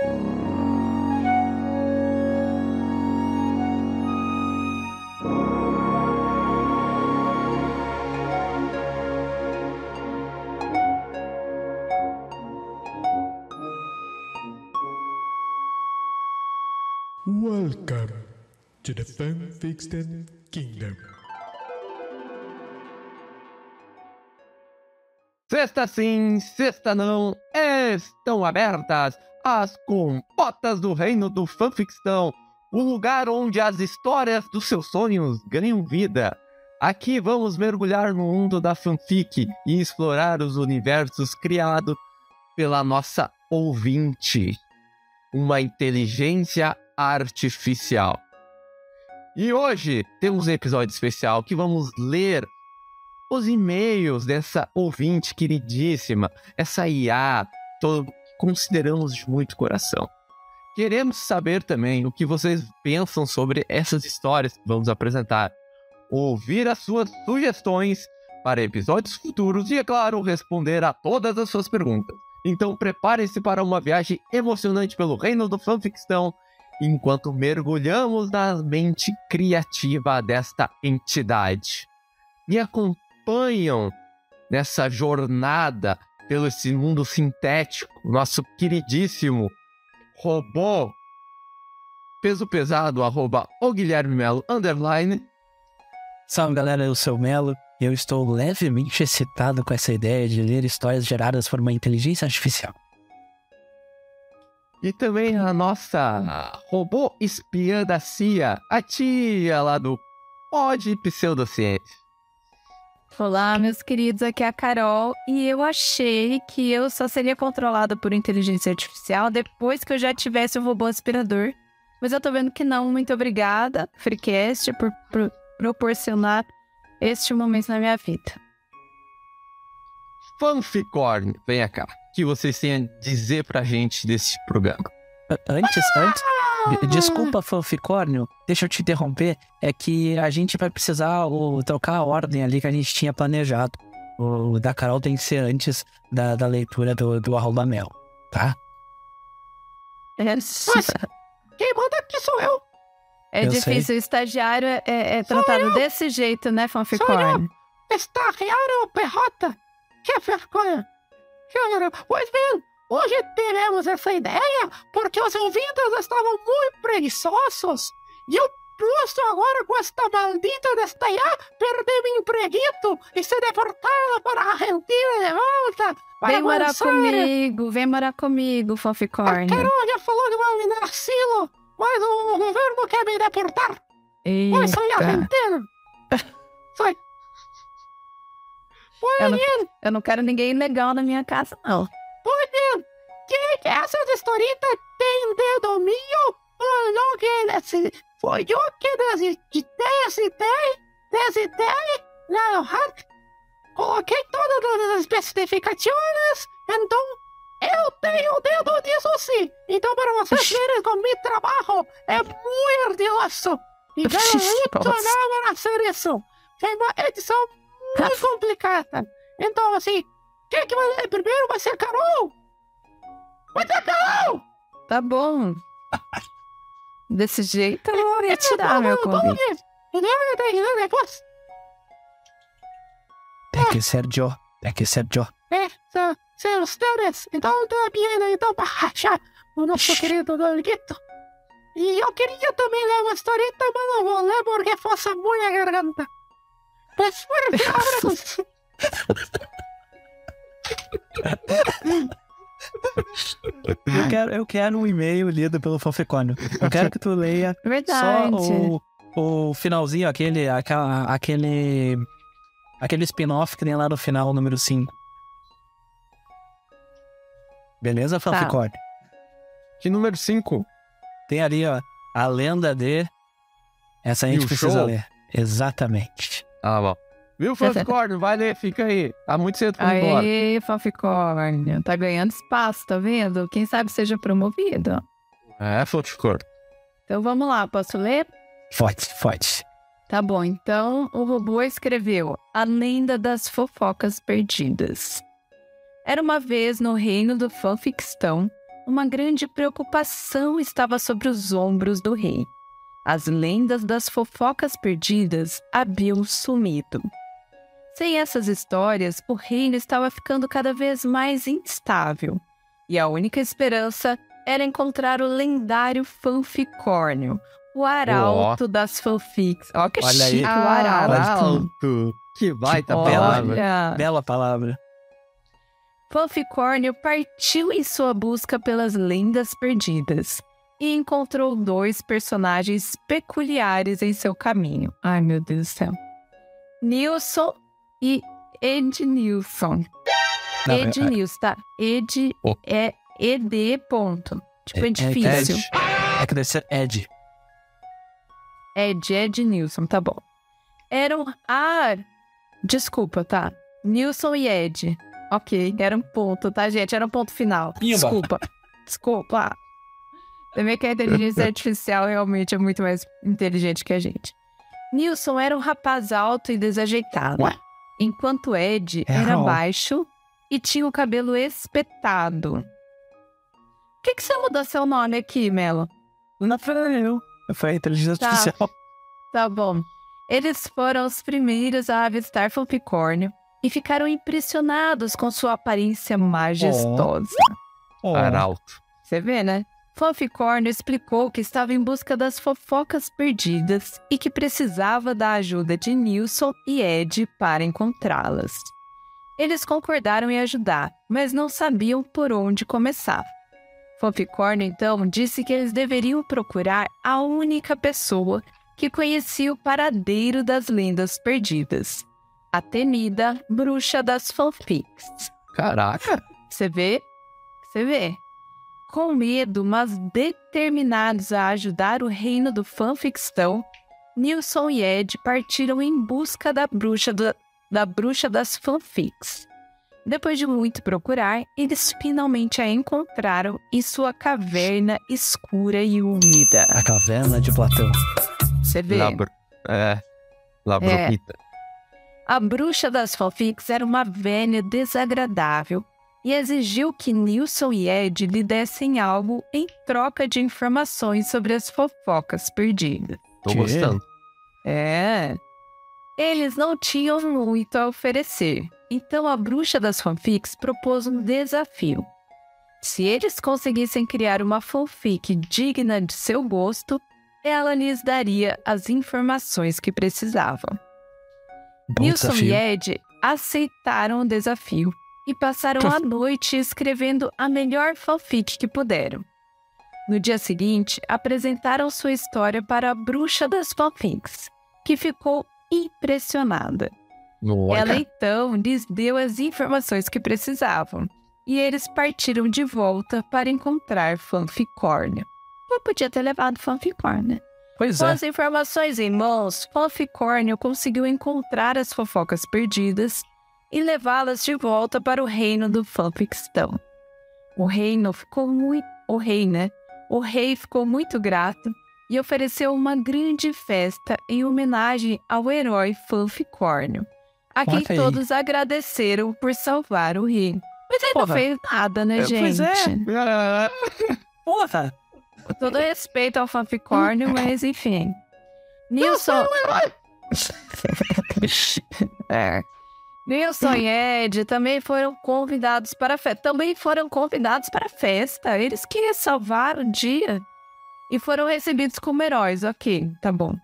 Welcome to the Fanfiction Kingdom. Sexta sim, sexta não, estão abertas as compotas do reino do fanficção, o lugar onde as histórias dos seus sonhos ganham vida. Aqui vamos mergulhar no mundo da fanfic e explorar os universos criados pela nossa ouvinte, uma inteligência artificial. E hoje temos um episódio especial que vamos ler os e-mails dessa ouvinte queridíssima, essa IA, consideramos de muito coração. Queremos saber também o que vocês pensam sobre essas histórias que vamos apresentar, ouvir as suas sugestões para episódios futuros e, é claro, responder a todas as suas perguntas. Então prepare-se para uma viagem emocionante pelo reino do fanficção enquanto mergulhamos na mente criativa desta entidade. Me acompanham nessa jornada pelo esse mundo sintético, nosso queridíssimo robô peso pesado, arroba o Guilherme Melo, underline. Salve galera, eu sou o Melo e eu estou levemente excitado com essa ideia de ler histórias geradas por uma inteligência artificial. E também a nossa robô espiã da CIA, a tia lá do Pod Pseudociência. Olá, meus queridos, aqui é a Carol e eu achei que eu só seria controlada por inteligência artificial depois que eu já tivesse o robô aspirador. Mas eu tô vendo que não. Muito obrigada, Freecast, por, por proporcionar este momento na minha vida. Fanficorn, venha cá. O que vocês têm a dizer pra gente desse programa? Antes, antes. De- Desculpa, fanficórnio, deixa eu te interromper. É que a gente vai precisar o, trocar a ordem ali que a gente tinha planejado. O da Carol tem que ser antes da, da leitura do, do arroba mel, tá? É, Quem manda aqui sou eu. é Eu difícil, o estagiário é, é tratado desse jeito, né, Fanficorn? Estagiário Perrota. Que vergonha. Pois bem, hoje teremos essa ideia porque os ouvintes estavam muito preguiçosos. E eu posso agora com esta maldita desta IA perder meu empreguito e ser deportado para a Argentina de volta. Vem morar comigo, vem morar comigo, A Fanficorn. Carol já falou que vai me dar asilo, mas o governo quer me deportar. Pois sou Eita. argentino. Foi. Pois Eu não- Eu não quero ninguém ilegal na minha casa, não. Que que essas historitas têm de domínio? Foi eu que Foi eu que desi- decidei, decidei, na rádio. Coloquei todas as especificações, então eu tenho o dedo nisso sim. Então para vocês verem como meu trabalho é muito ardiloso. E ganho muito não hacer isso. Foi uma edição muito complicada. Então assim, quem que vai primeiro vai ser Carol. Vai ser Carol! Tá bom. Desse jeito eu vou retirar meu Vamos, vamos convite. ver. Entendeu? Eu tenho que ler depois. É que Sergio, é que Sergio. É, são, são ustedes. Então, também, então, para rachar o nosso querido Dolguito. E eu queria também ler uma historieta, mas não vou ler porque força muito a garganta. Mas, bueno, ahora Eu quero, eu quero um e-mail lido pelo fanficórnio. Eu quero que tu leia só Verdade. o, o finalzinho, aquele, aquela, aquele, aquele spin-off que tem lá no final, o número 5. Beleza, Tá. fanficórnio? Que número 5? Tem ali, ó, a lenda de... Essa a gente precisa show? ler. Exatamente. Ah, bom. Viu, Fanficorn? Vai ler, fica aí. Tá muito cedo pra ir embora. Aê, Fanficorn. Tá ganhando espaço, tá vendo? Quem sabe seja promovido. É, Fanficorn. Então vamos lá, posso ler? Forte, forte. Tá bom, então o robô escreveu A Lenda das Fofocas Perdidas. Era uma vez no reino do fanfictão uma grande preocupação estava sobre os ombros do rei. As lendas das fofocas perdidas haviam sumido. Sem essas histórias, o reino estava ficando cada vez mais instável. E a única esperança era encontrar o lendário fanficórnio, o arauto das fanfics. Ó que Olha chique aí. o arauto. Arauto. Que baita Que palavra. Olha, Bela palavra. Fanficórnio partiu em sua busca pelas lendas perdidas e encontrou dois personagens peculiares em seu caminho. Ai, meu Deus do céu. Nilson e Ed Nilson. Ed é- Nilson, tá? Ed Oh. é ED ponto. Tipo, é, É- é difícil. Ed. É que deve ser Ed. Ed, Ed Nilson, tá bom. Eram. Ah, desculpa, tá? Nilson e Ed. Ok, era um ponto, tá, gente? Era um ponto final. Desculpa. Desculpa. Também que a inteligência artificial realmente é muito mais inteligente que a gente. Nilson era um rapaz alto e desajeitado. Ué? Enquanto Ed É era baixo e tinha o cabelo espetado. Por que, que você mudou seu nome aqui, Melo? Não foi eu. Foi a inteligência Tá. artificial. Tá bom. Eles foram os primeiros a avistar Fanficórnio e ficaram impressionados com sua aparência majestosa. Oh. Arauto. Você vê, né? Fanficórnio explicou que estava em busca das fofocas perdidas e que precisava da ajuda de Nilson e Ed para encontrá-las. Eles concordaram em ajudar, mas não sabiam por onde começar. Fanficórnio então disse que eles deveriam procurar a única pessoa que conhecia o paradeiro das lendas perdidas. A temida bruxa das fanfics. Caraca. Você vê? Você vê? Com medo, mas determinados a ajudar o reino do fanfictão, Nilson e Ed partiram em busca da bruxa, do- da bruxa das fanfics. Depois de muito procurar, eles finalmente a encontraram em sua caverna escura e úmida. A caverna de Platão. Você vê? Labro... É. Labromita. A bruxa das fanfics era uma velha desagradável e exigiu que Nilson e Ed lhe dessem algo em troca de informações sobre as fofocas perdidas. Tô gostando. É. Eles não tinham muito a oferecer, então a bruxa das fanfics propôs um desafio. Se eles conseguissem criar uma fanfic digna de seu gosto, ela lhes daria as informações que precisavam. Bom Nilson desafio. e Ed aceitaram o desafio e passaram a noite escrevendo a melhor fanfic que puderam. No dia seguinte, apresentaram sua história para a bruxa das fanfics, que ficou impressionada. Ela então lhes deu as informações que precisavam e eles partiram de volta para encontrar Fanficórnio. Mas podia ter levado Fanficórnio. Pois Com é. as informações em mãos, Fanficórnio conseguiu encontrar as fofocas perdidas e levá-las de volta para o reino do Fanficstão. O reino ficou muito. O rei, né? O rei ficou muito grato e ofereceu uma grande festa em homenagem ao herói Fanficórnio, a quem todos agradeceram por salvar o rei. Mas ele não fez nada, né, É, gente? pois é. Porra! Com todo respeito ao fanficórnio, mas enfim. Nilson. é. Nilson e Ed também foram convidados para a festa. Também foram convidados para a festa. Eles queriam salvar o dia. E foram recebidos como heróis, ok, tá bom.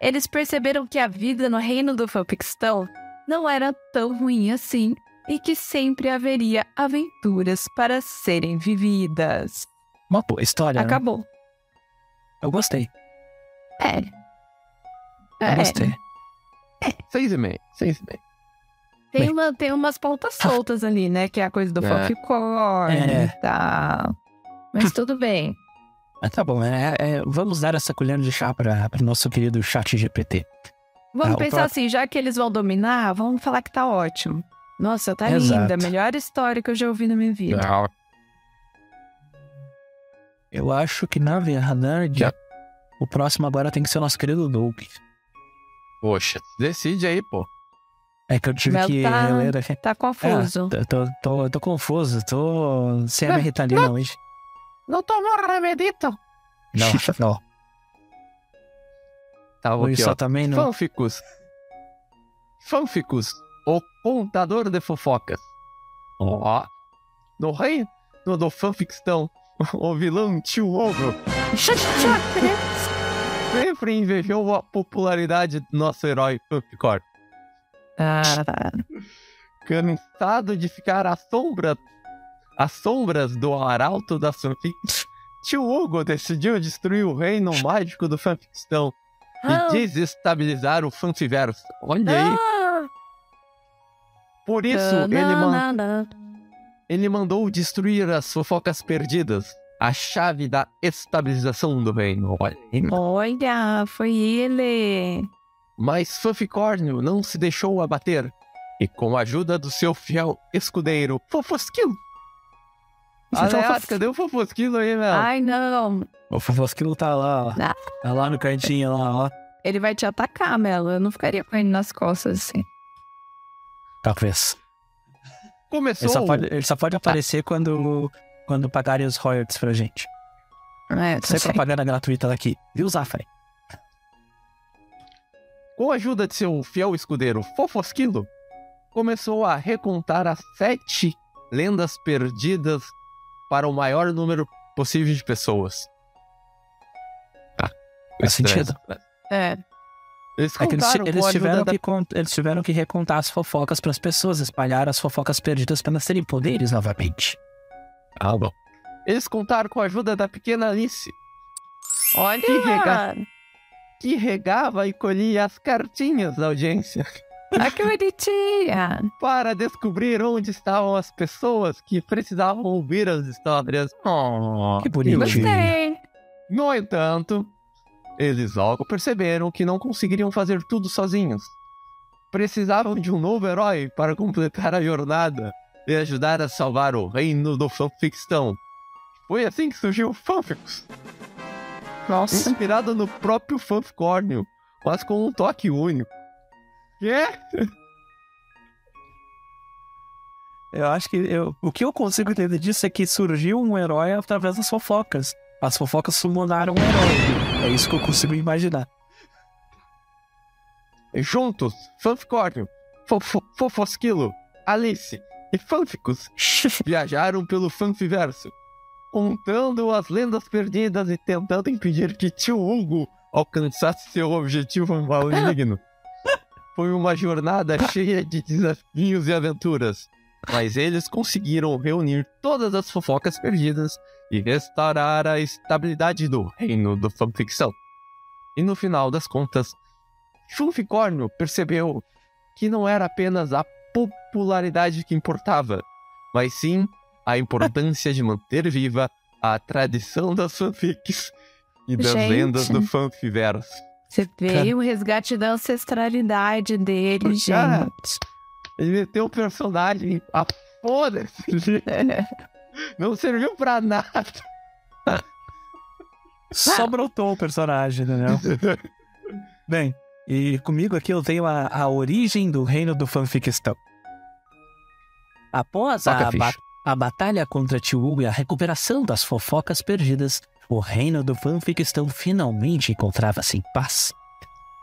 Eles perceberam que a vida no reino do fanfictão não era tão ruim assim e que sempre haveria aventuras para serem vividas. Uma boa história. né? Acabou. Eu gostei. É. Eu É, gostei. Seis e meio. Seis e meio. Tem, Bem. uma, tem umas pontas soltas ali, né? Que é a coisa do É. fanficórnio É. e tal. Mas tudo bem. Mas tá bom, é, é, vamos dar essa colher de chá para o nosso querido chat GPT. Vamos Ah, pensar assim, já que eles vão dominar, vamos falar que tá ótimo. Nossa, tá Exato. linda. Melhor história que eu já ouvi na minha vida. Ah, Eu acho que, na verdade, Já. o próximo agora tem que ser o nosso querido Doug. Poxa, decide aí, pô. É que eu tive Mel que tá- reler aqui. Tá confuso. É, tô, tô, tô, tô confuso, tô sem a minha Ritalina hoje. Não tomou remedito? Não, não. Tava O aqui, isso ó. também não. Fanficus. Fanficus, o contador de fofocas. Ó. No reino do fanfictão, o vilão tio Ogro sempre invejou a popularidade do nosso herói Fanficor. Ah, Cansado de ficar à sombra, às sombras do arauto da fanfic, tio Hugo decidiu destruir o reino mágico do fanfictão Ah. e desestabilizar o fanfiverso. Olha aí. Ah. Por isso, ele, man- ele mandou destruir as fofocas perdidas. A chave da estabilização do reino. Olha. Olha, foi ele. Mas Fanficórnio não se deixou abater. E com a ajuda do seu fiel escudeiro, Fofosquilo. Aliás, cadê o Fofosquilo aí, meu? Ai, não. O Fofosquilo tá lá, ó. Ah. Tá lá no cantinho, lá, ó. Ele vai te atacar, Melo. Eu não ficaria com ele nas costas assim. Talvez. Começou. Ele só pode, ele só pode aparecer quando, quando pagarem os royalties pra gente. É, tá Sem certo. propaganda gratuita daqui. Viu, Zafari? Com a ajuda de seu fiel escudeiro Fofosquilo, começou a recontar as sete lendas perdidas para o maior número possível de pessoas. Ah, Faz sentido. É. Eles É que eles, contaram eles com a tiveram ajuda da con- eles tiveram que recontar as fofocas pras pessoas, espalhar as fofocas perdidas para elas terem poderes novamente. Ah, bom. Eles contaram com a ajuda da pequena Alice, Olha. Que rega- que regava e colhia as cartinhas da audiência Ah, que bonitinha. para descobrir onde estavam as pessoas que precisavam ouvir as histórias. Oh, Que bonitinho. Gostei. No entanto, eles logo perceberam que não conseguiriam fazer tudo sozinhos. Precisavam de um novo herói para completar a jornada e ajudar a salvar o reino do fanfictão. Foi assim que surgiu o Fanficus. Nossa. inspirado no próprio Fanficórnio, mas com um toque único. Quê? Eu acho que eu, o que eu consigo entender disso é que surgiu um herói através das fofocas. As fofocas sumonaram um herói. É isso que eu consigo imaginar. Juntos, Fanficórnio, Fofo- Fofosquilo, Alice e Fanficus viajaram pelo Fanfiverso, contando as lendas perdidas e tentando impedir que tio Hugo alcançasse seu objetivo maligno. Foi uma jornada cheia de desafios e aventuras, mas eles conseguiram reunir todas as fofocas perdidas e restaurar a estabilidade do reino do fanficção. E no final das contas, Fanficórnio percebeu que não era apenas a popularidade que importava, mas sim a importância de manter viva a tradição das fanfics e das Gente. lendas do fanfiverso. Você veio o resgate da ancestralidade dele, Cara. gente. Ele meteu o personagem a foda-se. Não serviu pra nada. Só brotou o personagem, entendeu? Bem, e comigo aqui eu tenho a, a origem do reino do fanficistão. Após Toca a, a a batalha contra Hugo e a recuperação das fofocas perdidas, o reino do fanficistão finalmente encontrava-se em paz.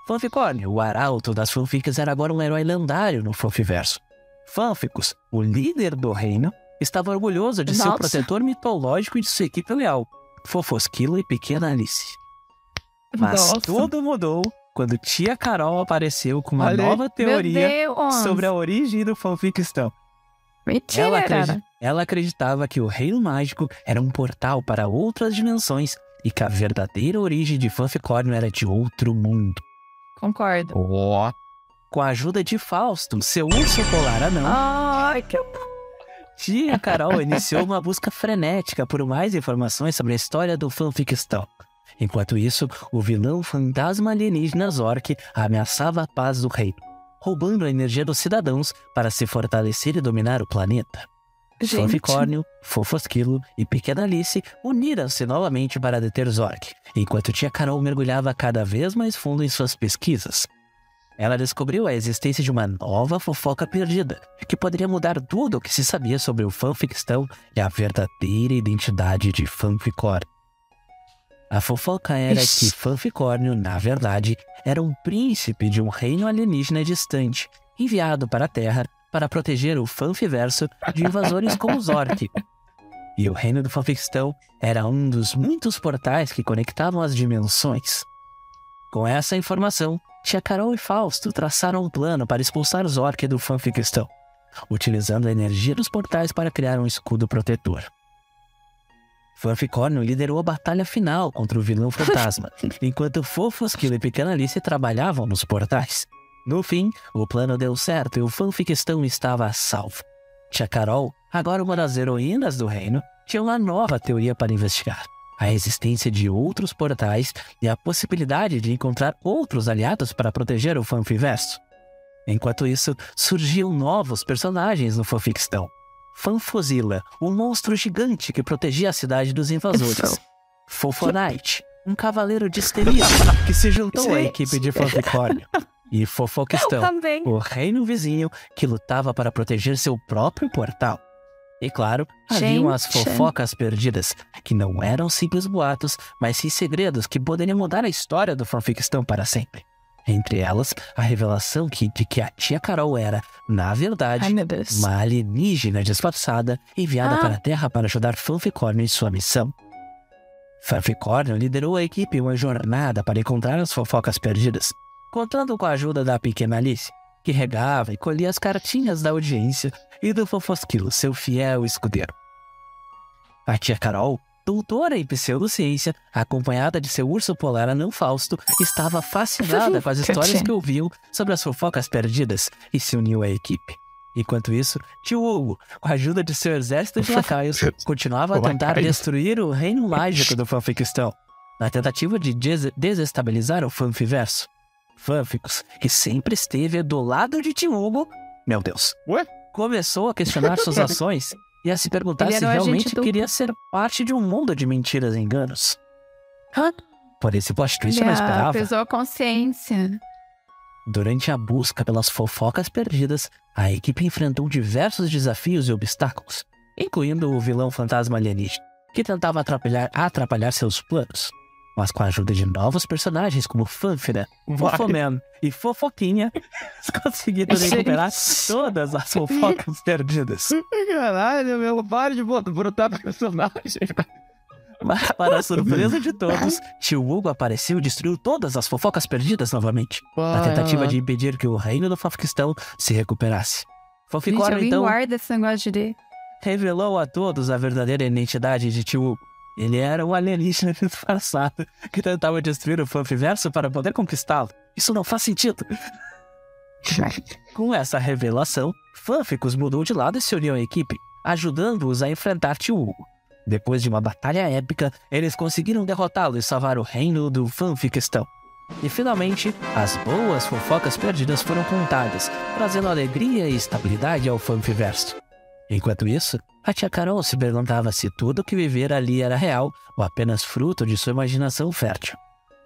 Fanficórnio, o arauto das fanfics, era agora um herói lendário no fanfiverso. Fanficus, o líder do reino, estava orgulhoso de seu Nossa. protetor mitológico e de sua equipe leal, Fofosquilo e Pequena Alice. Mas Nossa. tudo mudou quando tia Carol apareceu com uma Olha nova teoria sobre a origem do fanficistão. Mentira. Ela, acredi- ela acreditava que o reino mágico era um portal para outras dimensões e que a verdadeira origem de Fanficórnio era de outro mundo. Concordo. Ó, Com a ajuda de Fausto, seu urso polar anão, Ai, que tia Carol iniciou uma busca frenética por mais informações sobre a história do fanficistão. Enquanto isso, o vilão fantasma alienígena Zork ameaçava a paz do reino, roubando a energia dos cidadãos para se fortalecer e dominar o planeta. Gente. Fanficórnio, Fofosquilo e Pequena Alice uniram-se novamente para deter Zork, enquanto tia Carol mergulhava cada vez mais fundo em suas pesquisas. ela descobriu a existência de uma nova fofoca perdida, que poderia mudar tudo o que se sabia sobre o fanfictão e a verdadeira identidade de Fanficor. A fofoca era Ixi. que Fanficórnio, na verdade, era um príncipe de um reino alienígena distante, enviado para a Terra para proteger o Fanfiverso de invasores como os Orc. E o reino do Fanfictão era um dos muitos portais que conectavam as dimensões. Com essa informação, Tia Carol e Fausto traçaram um plano para expulsar os Orc do Fanfictão, utilizando a energia dos portais para criar um escudo protetor. Fanficórnio liderou a batalha final contra o vilão fantasma, enquanto Fofo, Esquilo e Pequena Alice trabalhavam nos portais. No fim, o plano deu certo e o fanfictão estava salvo. Tia Carol, agora uma das heroínas do reino, tinha uma nova teoria para investigar. A existência de outros portais e a possibilidade de encontrar outros aliados para proteger o fanfiverso. Enquanto isso, surgiam novos personagens no fanfictão. Fanfozilla, um monstro gigante que protegia a cidade dos invasores. Fofonite, um cavaleiro de Esteria que se juntou à equipe de Fanficórnio. E Fofoquistão, Também. o reino vizinho que lutava para proteger seu próprio portal. E claro, haviam as fofocas perdidas, que não eram simples boatos, mas sim segredos que poderiam mudar a história do fanfictão para sempre. Entre elas, a revelação que, de que a tia Carol era, na verdade, Ai, uma alienígena disfarçada enviada Ah. para a Terra para ajudar Fanficórnio em sua missão. Fanficórnio liderou a equipe em uma jornada para encontrar as fofocas perdidas, contando com a ajuda da pequena Alice, que regava e colhia as cartinhas da audiência, e do Fofosquilo, seu fiel escudeiro. A tia Carol, doutora em pseudociência, acompanhada de seu urso polar anão Fausto, estava fascinada com as histórias que ouviu sobre as fofocas perdidas e se uniu à equipe. Enquanto isso, tio Hugo, com a ajuda de seu exército de lacaios, continuava a tentar Lacaios. destruir o reino mágico do fanfictão, na tentativa de des- desestabilizar o fanfiverso. Fanficus, que sempre esteve do lado de tio Hugo, meu Deus, Ué? começou a questionar suas ações e a se perguntar se realmente duplo. queria ser parte de um mundo de mentiras e enganos. Hã? Por esse plot twist eu não esperava. pesou a consciência. Durante a busca pelas fofocas perdidas, a equipe enfrentou diversos desafios e obstáculos, incluindo o vilão fantasma alienígena, que tentava atrapalhar, atrapalhar seus planos. Mas com a ajuda de novos personagens como Fanfira, Fofoman e Fofoquinha, eles conseguiram recuperar todas as fofocas perdidas. Caralho, meu, para de brotar personagem. Mas, para a surpresa de todos, Tio Hugo apareceu e destruiu todas as fofocas perdidas novamente, na tentativa de impedir que o reino do Fanfictão se recuperasse. Alguém então, guarda esse negócio de... revelou a todos a verdadeira identidade de Tio Hugo. Ele era um alienígena disfarçado que tentava destruir o Fanfiverso para poder conquistá-lo. Isso não faz sentido. Com essa revelação, Fanficus mudou de lado e se uniu à equipe, ajudando-os a enfrentar Tio Hugo. Depois de uma batalha épica, eles conseguiram derrotá-lo e salvar o reino do Fanfictão. E finalmente, as boas fofocas perdidas foram contadas, trazendo alegria e estabilidade ao Fanfiverso. Enquanto isso, a tia Carol se perguntava se tudo que vivera ali era real ou apenas fruto de sua imaginação fértil.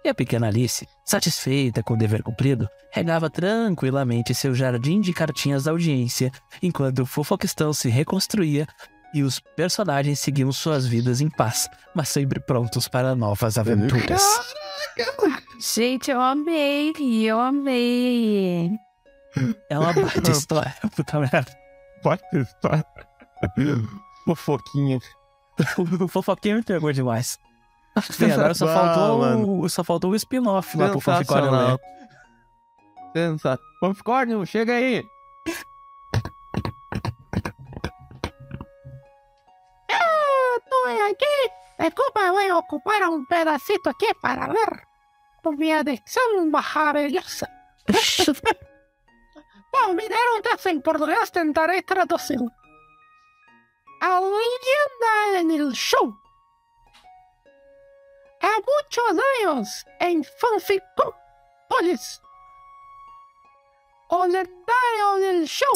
E a pequena Alice, satisfeita com o dever cumprido, regava tranquilamente seu jardim de cartinhas da audiência, enquanto o fofoquistão se reconstruía e os personagens seguiam suas vidas em paz, mas sempre prontos para novas aventuras. Gente, eu amei, eu amei. É uma baita história, puta merda. Pode estar. Fofoquinha. O fofoquinho me pegou demais. Sim, agora só Ah, faltou, mano. o, só faltou o spin-off lá pro Fanficórnio Sensacional. ler. Sensato. Fanficórnio, chega aí. Estou aqui. Desculpa, voy a ocupar un pedacito aquí para leer. Con mi adicción maravillosa. Bom, me deram dessa em português, tentarei traduzir. A leyenda en el show. Há muitos anos, em Fanficópolis, o lendario del show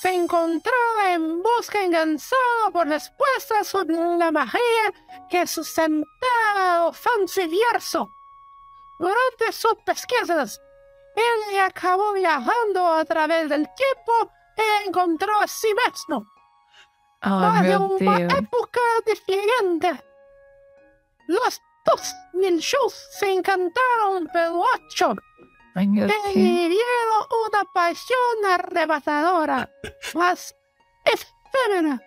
se encontraba en busca incansada por respuestas sobre la magia que sustentaba o fanfiverso. Durante sus pesquisas, ele acabou viajando a través del tiempo e encontró a si mismo. Oh, Mas de meu uma Deus. época diferente. Los dos nichos se encantaron pelo ocho Ai, meu e Deus. vivieron una pasión arrebatadora, mas efímera.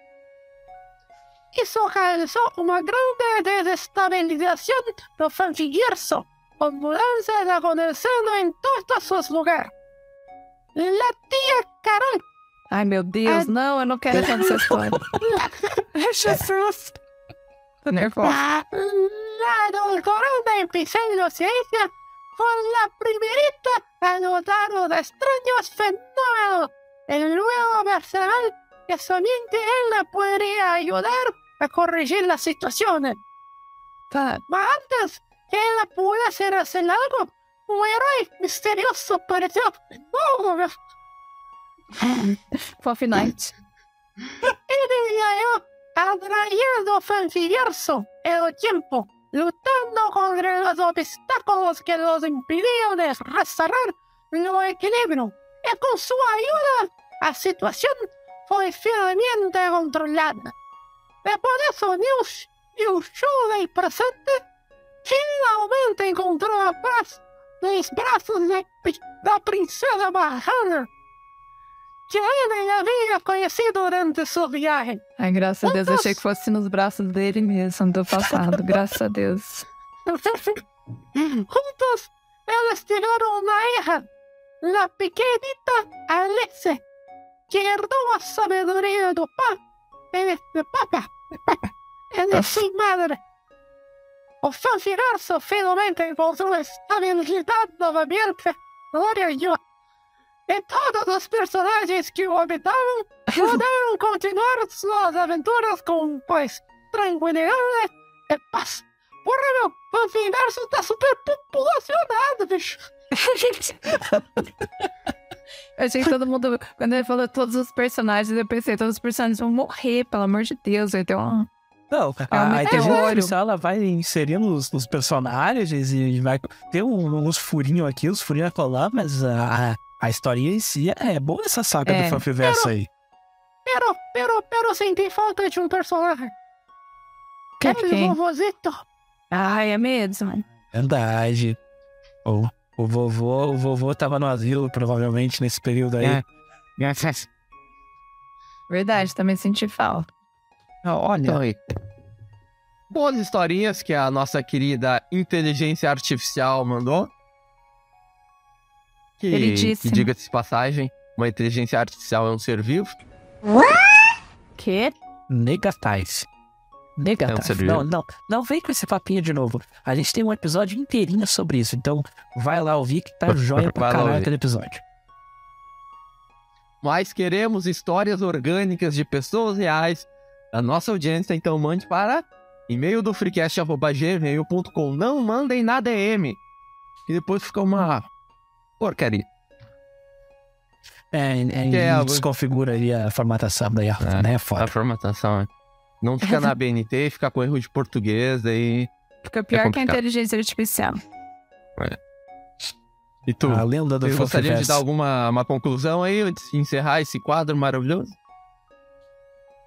Isso causó uma grande desestabilização do fanfiverso, com mudanças acontecendo em todos os lugares. La tia Carol Ai, meu Deus, Ah. não, eu não quero essa história. Jesus. Tô nervosa. La, la doctoranda en pseudociencia fue la primerita a notar los extraños fenómenos y luego percibir que solamente ella podría ayudar a corregir las situaciones. Mas antes que ella pudiera hacer algo, un héroe misterioso apareció. Oh, Fluffy Night. yo, atrayendo fanfiverso el tiempo, luchando contra los obstáculos que los impidieron de restaurar el equilibrio. Y con su ayuda, la situación fue firmemente controlada. Y por eso News y del presente finalmente encontró la paz en los brazos de la princesa Mahana, que ele havia conhecido durante seu viagem. Ai, graças a Deus, eu achei que fosse nos braços dele mesmo do passado. Graças a Deus. Juntos, eles tiveram uma hija, la pequenita Alice, que herdou a sabedoria do pai de, de papa, de papa, e de sua madre. O fanfiverso finalmente encontrou estabilidade novamente, glória a Deus. E todos os personagens que o habitavam puderam continuar suas aventuras com, pois, tranquilidade e paz. Porra, meu, o universo tá super populacionado, bicho. Eu achei que todo mundo, quando ele falou todos os personagens, eu pensei, todos os personagens vão morrer, pelo amor de Deus. Vai ter um. Não, É um a, a inteligência artificial ela vai inserindo os, os personagens e vai ter um- uns furinhos aqui, uns furinhos acolá, mas a, a, historinha em si é boa essa saga É. do Fanfiverso aí. Pero, pero, pero senti falta de um personagem. Que, Aquele quem? vovozito. Ai, é mesmo. Verdade. O, o vovô, o vovô tava no asilo, provavelmente, nesse período aí. É. Verdade, também senti falta. Olha, Então aí. Boas historinhas que a nossa querida inteligência artificial mandou. Que, Queridíssimo. que diga-se de passagem, uma inteligência artificial é um ser vivo. Que? negatais. É um Negatais. não, não, não vem com esse papinho de novo. A gente tem um episódio inteirinho sobre isso, então vai lá ouvir que tá joia pra caralho aquele episódio. Mas queremos histórias orgânicas de pessoas reais da nossa audiência, então mande para e-mail do freecast.gmail.com. Não mandem na DM, que depois fica uma porcaria. É, é, é algo- desconfigura ali a formatação daí, É, né? A formatação, é. Não fica na BNT, fica com erro de português, aí... Fica pior que a inteligência artificial. E tu? A lenda do Vocês gostariam de dar alguma uma conclusão aí, antes de encerrar esse quadro maravilhoso?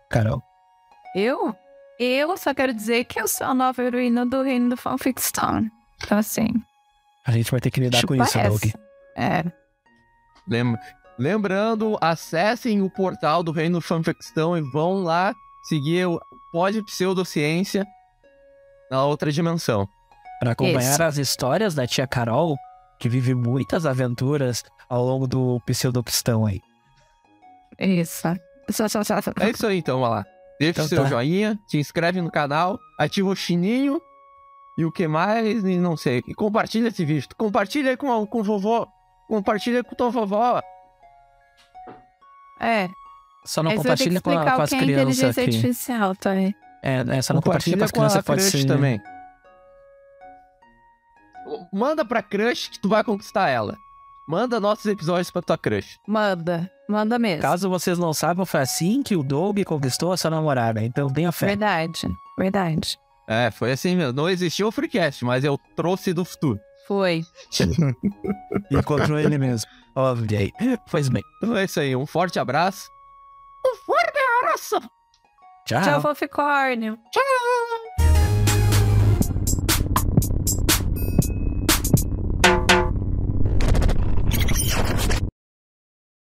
Carol. Eu? Eu só quero dizer que eu sou a nova heroína do reino do Fanficstown. Então, assim, A gente vai ter que lidar com isso. Doug. É. Lem- Lembrando, acessem o portal do Reino Fanfictão e vão lá seguir o Pode Pseudociência na outra dimensão. Pra acompanhar Isso. as histórias da tia Carol, que vive muitas aventuras ao longo do pseudopistão aí. Isso. Só, só, só, só. É isso aí então, vai lá. Deixa Então o seu tá. joinha, se inscreve no canal, ativa o sininho e o que mais, e não sei. E compartilha esse vídeo. Compartilha com, com o vovô. Compartilha com tua vovó. É. Só não compartilha com, a- com as é crianças inteligência aqui. artificial, tá? aí. É, é, só não compartilha com as crianças pode ser... também. Manda pra crush que tu vai conquistar ela. Manda nossos episódios pra tua crush. Manda. Manda mesmo. Caso vocês não saibam, foi assim que o Doug conquistou a sua namorada. Então tenha fé. Verdade. Verdade. É, foi assim mesmo. Não existiu o Freecast, mas eu trouxe do futuro. Foi. Encontrou ele mesmo. Ok. Pois bem. Então é isso aí, um forte abraço. Um forte abraço. Tchau. Tchau, Foficórnio. Tchau.